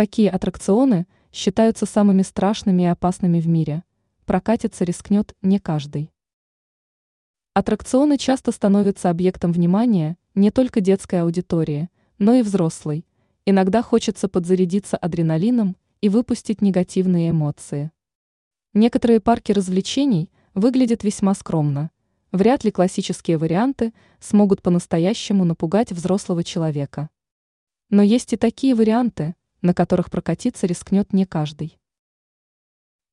Какие аттракционы считаются самыми страшными и опасными в мире? Прокатиться рискнет не каждый. Аттракционы часто становятся объектом внимания не только детской аудитории, но и взрослой. Иногда хочется подзарядиться адреналином и выпустить негативные эмоции. Некоторые парки развлечений выглядят весьма скромно. Вряд ли классические варианты смогут по-настоящему напугать взрослого человека. Но есть и такие варианты, на которых прокатиться рискнет не каждый.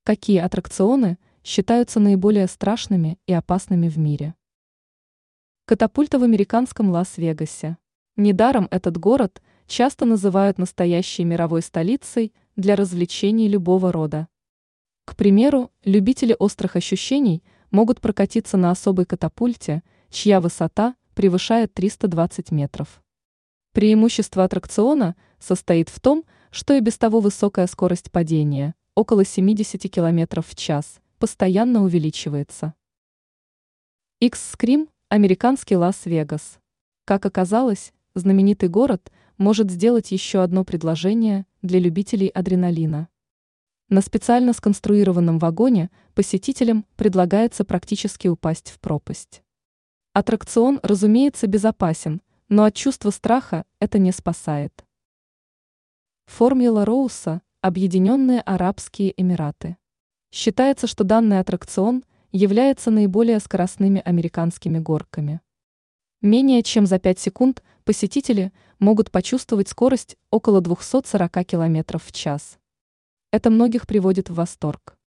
Какие аттракционы считаются наиболее страшными и опасными в мире? Катапульта в американском Лас-Вегасе. Недаром этот город часто называют настоящей мировой столицей для развлечений любого рода. К примеру, любители острых ощущений могут прокатиться на особой катапульте, чья высота превышает 320 метров. Преимущество аттракциона состоит в том, что и без того высокая скорость падения, около 70 км в час, постоянно увеличивается. X-Scream – американский Лас-Вегас. Как оказалось, знаменитый город может сделать еще одно предложение для любителей адреналина. На специально сконструированном вагоне посетителям предлагается практически упасть в пропасть. Аттракцион, разумеется, безопасен, но от чувства страха это не спасает. Формула Роуса – Объединенные Арабские Эмираты. Считается, что данный аттракцион является наиболее скоростными американскими горками. Менее чем за 5 секунд посетители могут почувствовать скорость около 240 км в час. Это многих приводит в восторг.